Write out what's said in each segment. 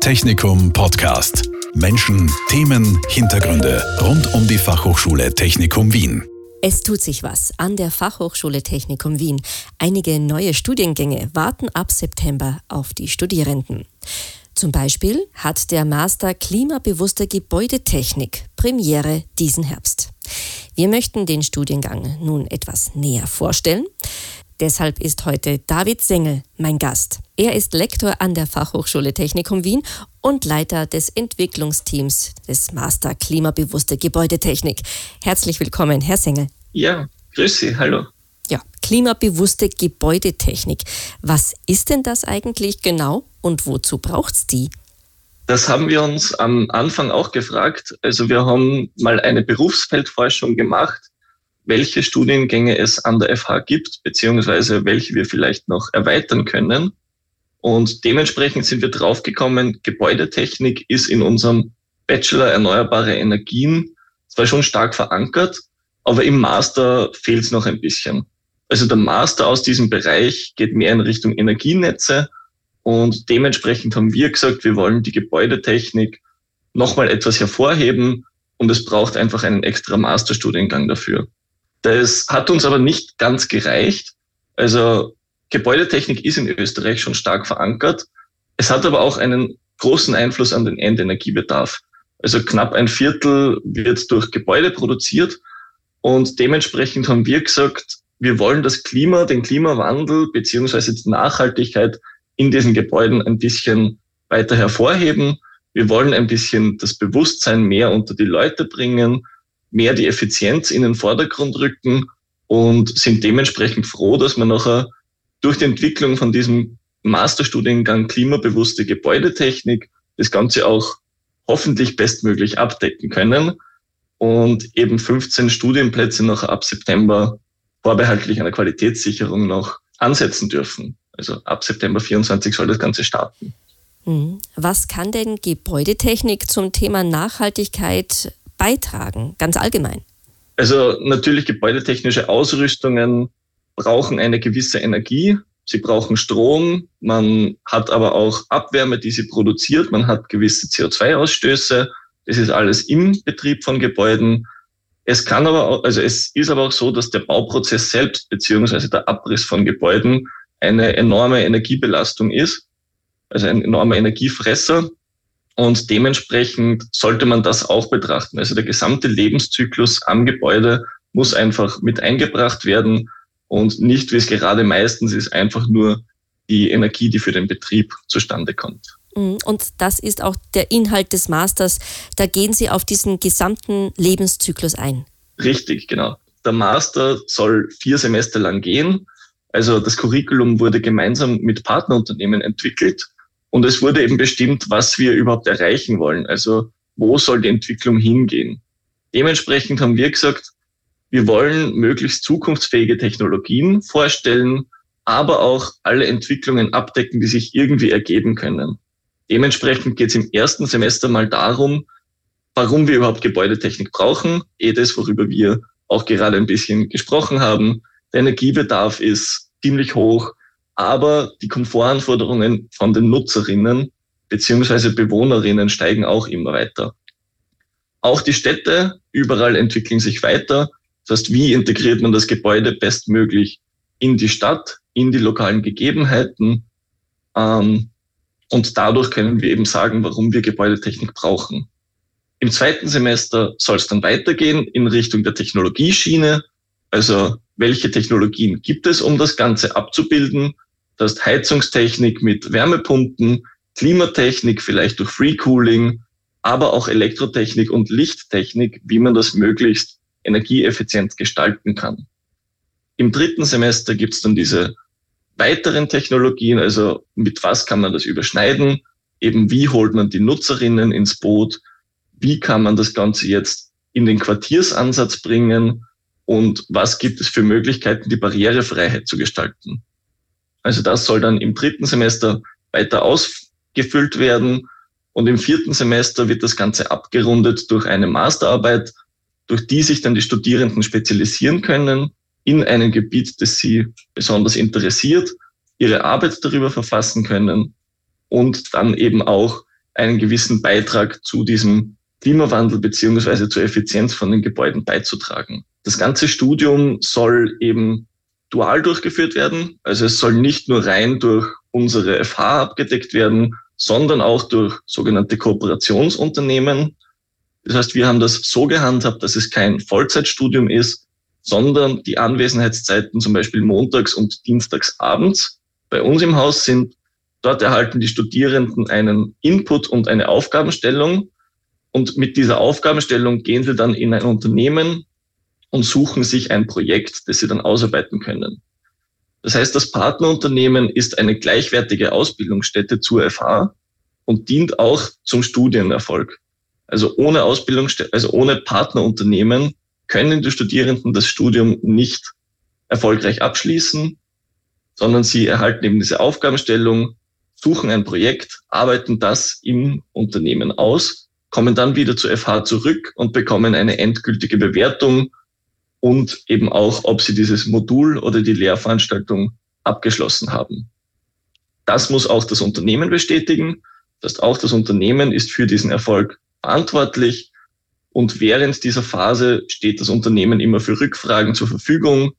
Technikum Podcast. Menschen, Themen, Hintergründe rund um die Fachhochschule Technikum Wien. Es tut sich was an der Fachhochschule Technikum Wien. Einige neue Studiengänge warten ab September auf die Studierenden. Zum Beispiel hat der Master Klimabewusste Gebäudetechnik Premiere diesen Herbst. Wir möchten den Studiengang nun etwas näher vorstellen. Deshalb ist heute David Sengel mein Gast. Er ist Lektor an der Fachhochschule Technikum Wien und Leiter des Entwicklungsteams des Master Klimabewusste Gebäudetechnik. Herzlich willkommen, Herr Sengel. Ja, grüß Sie, hallo. Ja, klimabewusste Gebäudetechnik. Was ist denn das eigentlich genau und wozu braucht es die? Das haben wir uns am Anfang auch gefragt. Also wir haben mal eine Berufsfeldforschung gemacht welche Studiengänge es an der FH gibt, beziehungsweise welche wir vielleicht noch erweitern können. Und dementsprechend sind wir draufgekommen, Gebäudetechnik ist in unserem Bachelor Erneuerbare Energien zwar schon stark verankert, aber im Master fehlt es noch ein bisschen. Also der Master aus diesem Bereich geht mehr in Richtung Energienetze und dementsprechend haben wir gesagt, wir wollen die Gebäudetechnik nochmal etwas hervorheben und es braucht einfach einen extra Masterstudiengang dafür. Das hat uns aber nicht ganz gereicht. Also Gebäudetechnik ist in Österreich schon stark verankert. Es hat aber auch einen großen Einfluss an den Endenergiebedarf. Also knapp ein Viertel wird durch Gebäude produziert und dementsprechend haben wir gesagt, wir wollen das Klima, den Klimawandel beziehungsweise die Nachhaltigkeit in diesen Gebäuden ein bisschen weiter hervorheben. Wir wollen ein bisschen das Bewusstsein mehr unter die Leute bringen mehr die Effizienz in den Vordergrund rücken und sind dementsprechend froh, dass wir nachher durch die Entwicklung von diesem Masterstudiengang klimabewusste Gebäudetechnik das Ganze auch hoffentlich bestmöglich abdecken können und eben 15 Studienplätze noch ab September vorbehaltlich einer Qualitätssicherung noch ansetzen dürfen. Also ab September 24 soll das Ganze starten. Hm. Was kann denn Gebäudetechnik zum Thema Nachhaltigkeit beitragen, ganz allgemein? Also natürlich gebäudetechnische Ausrüstungen brauchen eine gewisse Energie. Sie brauchen Strom. Man hat aber auch Abwärme, die sie produziert. Man hat gewisse CO2-Ausstöße. Das ist alles im Betrieb von Gebäuden. Es kann aber auch, also es ist aber auch so, dass der Bauprozess selbst beziehungsweise der Abriss von Gebäuden eine enorme Energiebelastung ist, also ein enormer Energiefresser. Und dementsprechend sollte man das auch betrachten. Also der gesamte Lebenszyklus am Gebäude muss einfach mit eingebracht werden und nicht, wie es gerade meistens ist, einfach nur die Energie, die für den Betrieb zustande kommt. Mhm. Und das ist auch der Inhalt des Masters. Da gehen Sie auf diesen gesamten Lebenszyklus ein. Richtig, genau. Der Master soll vier Semester lang gehen. Also das Curriculum wurde gemeinsam mit Partnerunternehmen entwickelt und es wurde eben bestimmt, was wir überhaupt erreichen wollen. Also wo soll die Entwicklung hingehen? Dementsprechend haben wir gesagt, wir wollen möglichst zukunftsfähige Technologien vorstellen, aber auch alle Entwicklungen abdecken, die sich irgendwie ergeben können. Dementsprechend geht es im ersten Semester mal darum, warum wir überhaupt Gebäudetechnik brauchen, eh das, worüber wir auch gerade ein bisschen gesprochen haben. Der Energiebedarf ist ziemlich hoch aber die Komfortanforderungen von den Nutzerinnen beziehungsweise Bewohnerinnen steigen auch immer weiter. Auch die Städte überall entwickeln sich weiter. Das heißt, wie integriert man das Gebäude bestmöglich in die Stadt, in die lokalen Gegebenheiten? Ähm, und dadurch können wir eben sagen, warum wir Gebäudetechnik brauchen. Im zweiten Semester soll es dann weitergehen in Richtung der Technologieschiene. Also welche Technologien gibt es, um das Ganze abzubilden? Das heißt Heizungstechnik mit Wärmepumpen, Klimatechnik vielleicht durch Free Cooling, aber auch Elektrotechnik und Lichttechnik, wie man das möglichst energieeffizient gestalten kann. Im dritten Semester gibt es dann diese weiteren Technologien, also mit was kann man das überschneiden, eben wie holt man die Nutzerinnen ins Boot, wie kann man das Ganze jetzt in den Quartiersansatz bringen und was gibt es für Möglichkeiten, die Barrierefreiheit zu gestalten. Also das soll dann im dritten Semester weiter ausgefüllt werden. Und im vierten Semester wird das Ganze abgerundet durch eine Masterarbeit, durch die sich dann die Studierenden spezialisieren können in einem Gebiet, das sie besonders interessiert, ihre Arbeit darüber verfassen können und dann eben auch einen gewissen Beitrag zu diesem Klimawandel beziehungsweise zur Effizienz von den Gebäuden beizutragen. Das ganze Studium soll eben dual durchgeführt werden. Also es soll nicht nur rein durch unsere FH abgedeckt werden, sondern auch durch sogenannte Kooperationsunternehmen. Das heißt, wir haben das so gehandhabt, dass es kein Vollzeitstudium ist, sondern die Anwesenheitszeiten zum Beispiel montags und dienstags abends bei uns im Haus sind. Dort erhalten die Studierenden einen Input und eine Aufgabenstellung. Und mit dieser Aufgabenstellung gehen sie dann in ein Unternehmen und suchen sich ein Projekt, das sie dann ausarbeiten können. Das heißt, das Partnerunternehmen ist eine gleichwertige Ausbildungsstätte zur FH und dient auch zum Studienerfolg. Also ohne Ausbildungsstätte, also ohne Partnerunternehmen können die Studierenden das Studium nicht erfolgreich abschließen, sondern sie erhalten eben diese Aufgabenstellung, suchen ein Projekt, arbeiten das im Unternehmen aus, kommen dann wieder zur FH zurück und bekommen eine endgültige Bewertung und eben auch, ob sie dieses Modul oder die Lehrveranstaltung abgeschlossen haben. Das muss auch das Unternehmen bestätigen. Das heißt, auch das Unternehmen ist für diesen Erfolg verantwortlich. Und während dieser Phase steht das Unternehmen immer für Rückfragen zur Verfügung.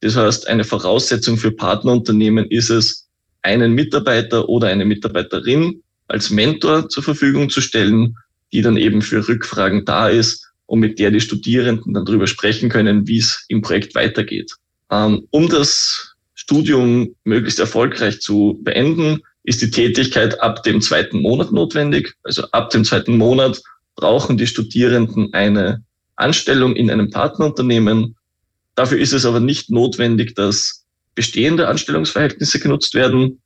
Das heißt, eine Voraussetzung für Partnerunternehmen ist es, einen Mitarbeiter oder eine Mitarbeiterin als Mentor zur Verfügung zu stellen, die dann eben für Rückfragen da ist und mit der die Studierenden dann darüber sprechen können, wie es im Projekt weitergeht. Ähm, um das Studium möglichst erfolgreich zu beenden, ist die Tätigkeit ab dem zweiten Monat notwendig. Also ab dem zweiten Monat brauchen die Studierenden eine Anstellung in einem Partnerunternehmen. Dafür ist es aber nicht notwendig, dass bestehende Anstellungsverhältnisse genutzt werden,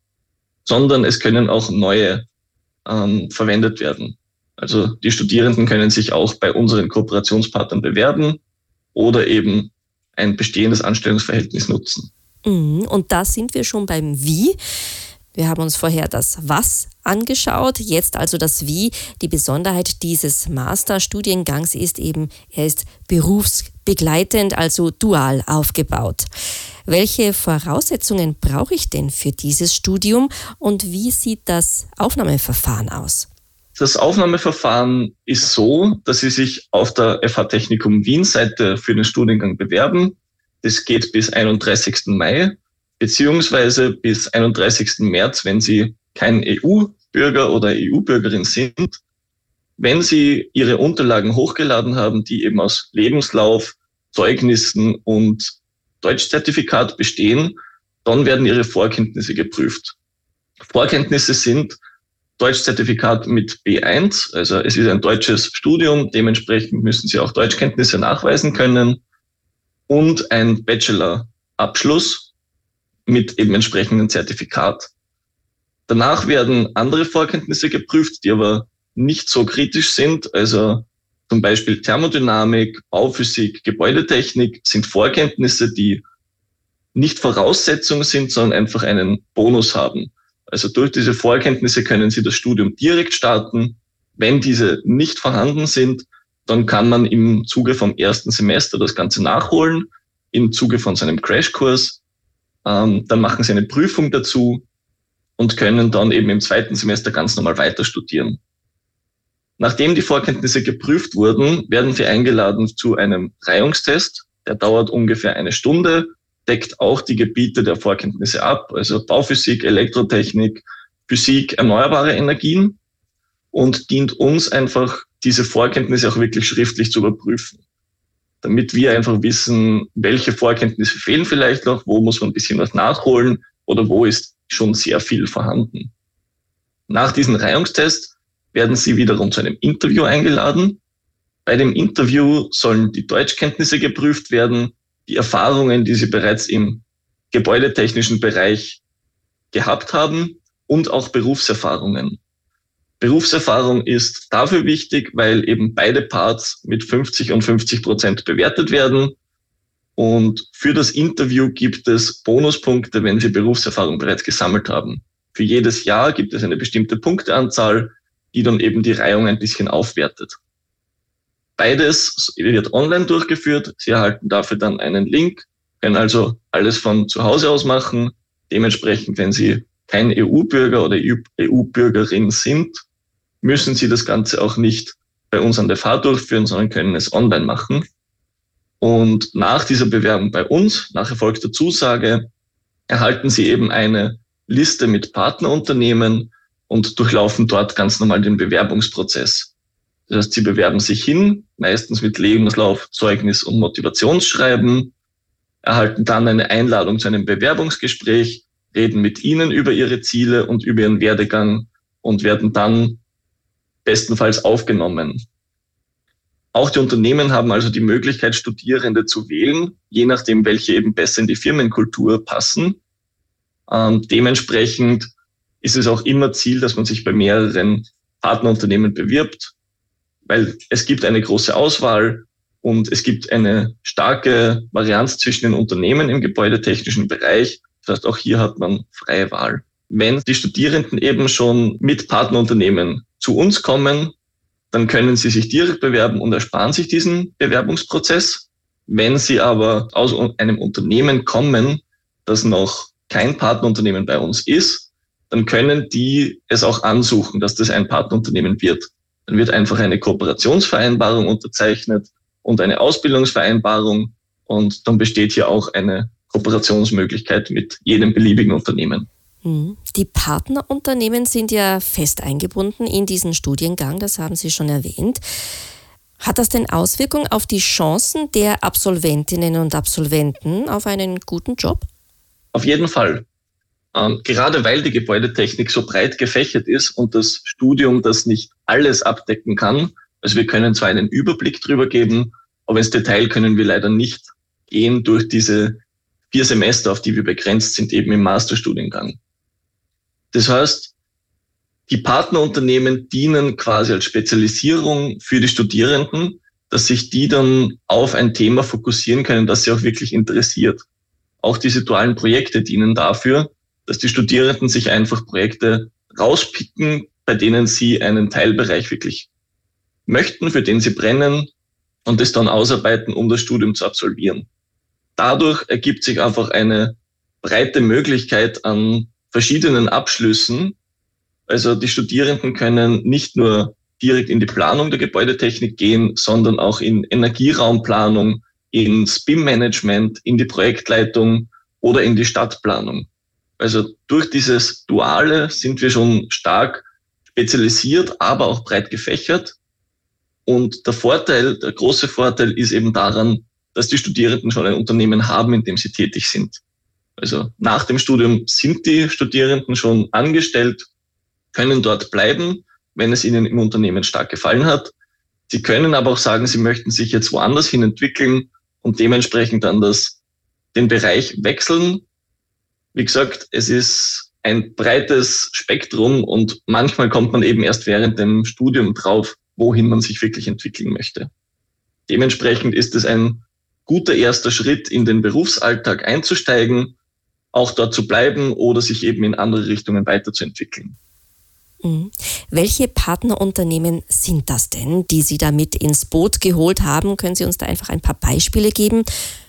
sondern es können auch neue ähm, verwendet werden. Also die Studierenden können sich auch bei unseren Kooperationspartnern bewerben oder eben ein bestehendes Anstellungsverhältnis nutzen. Mhm, und da sind wir schon beim Wie. Wir haben uns vorher das Was angeschaut, jetzt also das Wie. Die Besonderheit dieses Masterstudiengangs ist eben, er ist berufsbegleitend, also dual aufgebaut. Welche Voraussetzungen brauche ich denn für dieses Studium und wie sieht das Aufnahmeverfahren aus? Das Aufnahmeverfahren ist so, dass Sie sich auf der FH Technikum Wien Seite für den Studiengang bewerben. Das geht bis 31. Mai beziehungsweise bis 31. März, wenn Sie kein EU-Bürger oder EU-Bürgerin sind. Wenn Sie Ihre Unterlagen hochgeladen haben, die eben aus Lebenslauf, Zeugnissen und Deutschzertifikat bestehen, dann werden Ihre Vorkenntnisse geprüft. Vorkenntnisse sind Deutschzertifikat mit B1. Also es ist ein deutsches Studium, dementsprechend müssen Sie auch Deutschkenntnisse nachweisen können und ein Bachelor-Abschluss mit eben entsprechendem Zertifikat. Danach werden andere Vorkenntnisse geprüft, die aber nicht so kritisch sind. Also zum Beispiel Thermodynamik, Bauphysik, Gebäudetechnik sind Vorkenntnisse, die nicht Voraussetzung sind, sondern einfach einen Bonus haben. Also durch diese Vorkenntnisse können Sie das Studium direkt starten. Wenn diese nicht vorhanden sind, dann kann man im Zuge vom ersten Semester das Ganze nachholen, im Zuge von seinem Crashkurs. Ähm, dann machen Sie eine Prüfung dazu und können dann eben im zweiten Semester ganz normal weiter studieren. Nachdem die Vorkenntnisse geprüft wurden, werden Sie eingeladen zu einem Reihungstest. Der dauert ungefähr eine Stunde deckt auch die Gebiete der Vorkenntnisse ab, also Bauphysik, Elektrotechnik, Physik, erneuerbare Energien und dient uns einfach, diese Vorkenntnisse auch wirklich schriftlich zu überprüfen. Damit wir einfach wissen, welche Vorkenntnisse fehlen vielleicht noch, wo muss man ein bisschen was nachholen oder wo ist schon sehr viel vorhanden. Nach diesem Reihungstest werden Sie wiederum zu einem Interview eingeladen. Bei dem Interview sollen die Deutschkenntnisse geprüft werden, die Erfahrungen, die sie bereits im gebäudetechnischen Bereich gehabt haben und auch Berufserfahrungen. Berufserfahrung ist dafür wichtig, weil eben beide Parts mit 50 und 50 Prozent bewertet werden. Und für das Interview gibt es Bonuspunkte, wenn Sie Berufserfahrung bereits gesammelt haben. Für jedes Jahr gibt es eine bestimmte Punkteanzahl, die dann eben die Reihung ein bisschen aufwertet. Beides wird online durchgeführt. Sie erhalten dafür dann einen Link, können also alles von zu Hause aus machen. Dementsprechend, wenn Sie kein EU-Bürger oder EU-Bürgerin sind, müssen sie das Ganze auch nicht bei uns an der FH durchführen, sondern können es online machen. Und nach dieser Bewerbung bei uns, nach erfolgter Zusage, erhalten sie eben eine Liste mit Partnerunternehmen und durchlaufen dort ganz normal den Bewerbungsprozess. Das heißt, sie bewerben sich hin, meistens mit Lebenslauf, Zeugnis und Motivationsschreiben, erhalten dann eine Einladung zu einem Bewerbungsgespräch, reden mit ihnen über ihre Ziele und über ihren Werdegang und werden dann bestenfalls aufgenommen. Auch die Unternehmen haben also die Möglichkeit, Studierende zu wählen, je nachdem, welche eben besser in die Firmenkultur passen. Ähm, dementsprechend ist es auch immer Ziel, dass man sich bei mehreren Partnerunternehmen bewirbt, weil es gibt eine große Auswahl und es gibt eine starke Varianz zwischen den Unternehmen im gebäudetechnischen Bereich. Das heißt, auch hier hat man freie Wahl. Wenn die Studierenden eben schon mit Partnerunternehmen zu uns kommen, dann können sie sich direkt bewerben und ersparen sich diesen Bewerbungsprozess. Wenn sie aber aus einem Unternehmen kommen, das noch kein Partnerunternehmen bei uns ist, dann können die es auch ansuchen, dass das ein Partnerunternehmen wird. Dann wird einfach eine Kooperationsvereinbarung unterzeichnet und eine Ausbildungsvereinbarung und dann besteht hier auch eine Kooperationsmöglichkeit mit jedem beliebigen Unternehmen. Mhm. Die Partnerunternehmen sind ja fest eingebunden in diesen Studiengang, das haben Sie schon erwähnt. Hat das denn Auswirkungen auf die Chancen der Absolventinnen und Absolventen auf einen guten Job? Auf jeden Fall. Ähm, gerade weil die Gebäudetechnik so breit gefächert ist und das Studium das nicht alles abdecken kann, also wir können zwar einen Überblick drüber geben, aber ins Detail können wir leider nicht gehen durch diese vier Semester, auf die wir begrenzt sind, eben im Masterstudiengang. Das heißt, die Partnerunternehmen dienen quasi als Spezialisierung für die Studierenden, dass sich die dann auf ein Thema fokussieren können, das sie auch wirklich interessiert. Auch diese dualen Projekte dienen dafür, dass die Studierenden sich einfach Projekte rauspicken, bei denen sie einen Teilbereich wirklich möchten, für den sie brennen und es dann ausarbeiten, um das Studium zu absolvieren. Dadurch ergibt sich einfach eine breite Möglichkeit an verschiedenen Abschlüssen. Also die Studierenden können nicht nur direkt in die Planung der Gebäudetechnik gehen, sondern auch in Energieraumplanung, in SPIM-Management, in die Projektleitung oder in die Stadtplanung. Also durch dieses Duale sind wir schon stark spezialisiert, aber auch breit gefächert. Und der Vorteil, der große Vorteil ist eben daran, dass die Studierenden schon ein Unternehmen haben, in dem sie tätig sind. Also nach dem Studium sind die Studierenden schon angestellt, können dort bleiben, wenn es ihnen im Unternehmen stark gefallen hat. Sie können aber auch sagen, sie möchten sich jetzt woanders hin entwickeln und dementsprechend dann das, den Bereich wechseln. Wie gesagt, es ist ein breites Spektrum und manchmal kommt man eben erst während dem Studium drauf, wohin man sich wirklich entwickeln möchte. Dementsprechend ist es ein guter erster Schritt, in den Berufsalltag einzusteigen auch dort zu bleiben oder sich eben in andere Richtungen weiterzuentwickeln. Mhm. Welche Partnerunternehmen sind das denn, die Sie da mit ins Boot geholt haben? Können Sie uns da einfach ein paar Beispiele geben?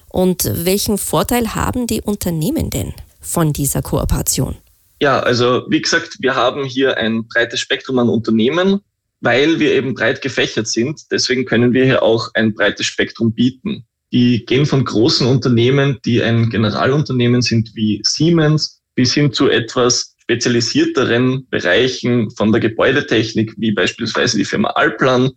Und welchen Vorteil haben die Unternehmen denn von dieser Kooperation? Ja, also wie gesagt, wir haben hier ein breites Spektrum an Unternehmen, weil wir eben breit gefächert sind. Deswegen können wir hier auch ein breites Spektrum bieten. Die gehen von großen Unternehmen, die ein Generalunternehmen sind wie Siemens, bis hin zu etwas spezialisierteren Bereichen von der Gebäudetechnik, wie beispielsweise die Firma Alplan.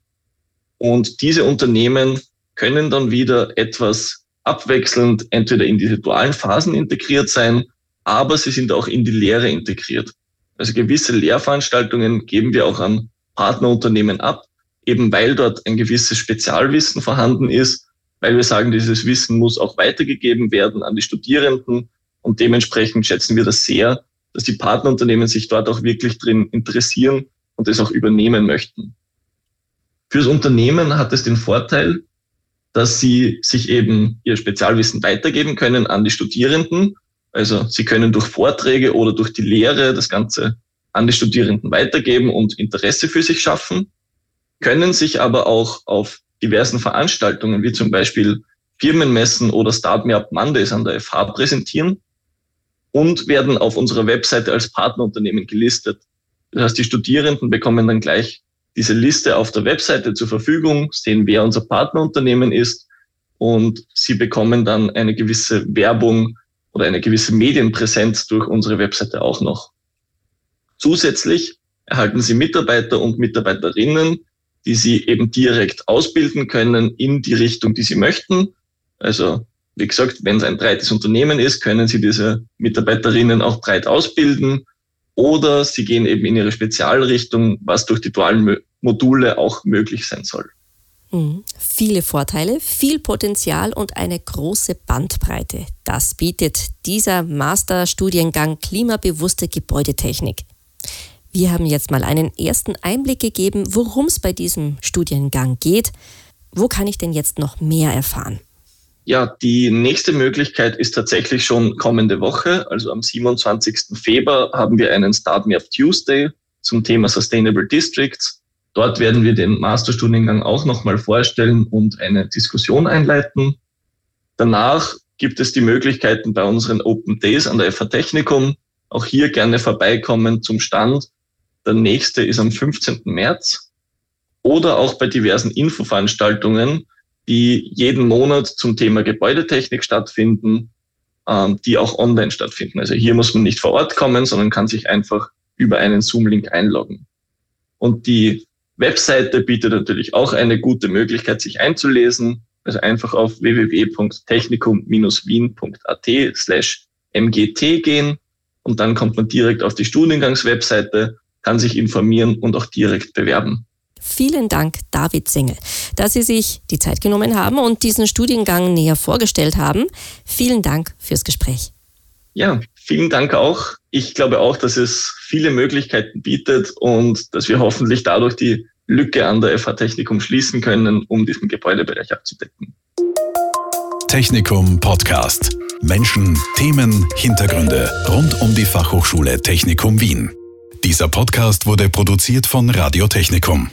Und diese Unternehmen können dann wieder etwas abwechselnd entweder in diese dualen Phasen integriert sein, aber sie sind auch in die Lehre integriert. Also gewisse Lehrveranstaltungen geben wir auch an Partnerunternehmen ab, eben weil dort ein gewisses Spezialwissen vorhanden ist weil wir sagen, dieses Wissen muss auch weitergegeben werden an die Studierenden und dementsprechend schätzen wir das sehr, dass die Partnerunternehmen sich dort auch wirklich drin interessieren und es auch übernehmen möchten. Fürs Unternehmen hat es den Vorteil, dass sie sich eben ihr Spezialwissen weitergeben können an die Studierenden. Also sie können durch Vorträge oder durch die Lehre das Ganze an die Studierenden weitergeben und Interesse für sich schaffen, können sich aber auch auf diversen Veranstaltungen, wie zum Beispiel Firmenmessen oder Start Me Up Mondays an der FH präsentieren und werden auf unserer Webseite als Partnerunternehmen gelistet. Das heißt, die Studierenden bekommen dann gleich diese Liste auf der Webseite zur Verfügung, sehen, wer unser Partnerunternehmen ist und Sie bekommen dann eine gewisse Werbung oder eine gewisse Medienpräsenz durch unsere Webseite auch noch. Zusätzlich erhalten Sie Mitarbeiter und Mitarbeiterinnen, die Sie eben direkt ausbilden können in die Richtung, die Sie möchten. Also wie gesagt, wenn es ein breites Unternehmen ist, können Sie diese Mitarbeiterinnen auch breit ausbilden oder Sie gehen eben in Ihre Spezialrichtung, was durch die dualen Module auch möglich sein soll. Mhm. Viele Vorteile, viel Potenzial und eine große Bandbreite. Das bietet dieser Masterstudiengang Klimabewusste Gebäudetechnik. Wir haben jetzt mal einen ersten Einblick gegeben, worum es bei diesem Studiengang geht. Wo kann ich denn jetzt noch mehr erfahren? Ja, die nächste Möglichkeit ist tatsächlich schon kommende Woche. Also am 27. Februar haben wir einen Start Me Up Tuesday zum Thema Sustainable Districts. Dort werden wir den Masterstudiengang auch nochmal vorstellen und eine Diskussion einleiten. Danach gibt es die Möglichkeiten bei unseren Open Days an der FH Technikum. Auch hier gerne vorbeikommen zum Stand. Der nächste ist am 15. März. Oder auch bei diversen Infoveranstaltungen, die jeden Monat zum Thema Gebäudetechnik stattfinden, ähm, die auch online stattfinden. Also hier muss man nicht vor Ort kommen, sondern kann sich einfach über einen Zoom-Link einloggen. Und die Webseite bietet natürlich auch eine gute Möglichkeit, sich einzulesen. Also einfach auf www.technikum-wien.at slash mgt gehen und dann kommt man direkt auf die Studiengangswebseite, kann sich informieren und auch direkt bewerben. Vielen Dank, David Sengel, dass Sie sich die Zeit genommen haben und diesen Studiengang näher vorgestellt haben. Vielen Dank fürs Gespräch. Ja, vielen Dank auch. Ich glaube auch, dass es viele Möglichkeiten bietet und dass wir hoffentlich dadurch die Lücke an der FH Technikum schließen können, um diesen Gebäudebereich abzudecken. Technikum Podcast. Menschen, Themen, Hintergründe rund um die Fachhochschule Technikum Wien. Dieser Podcast wurde produziert von Radio Technikum.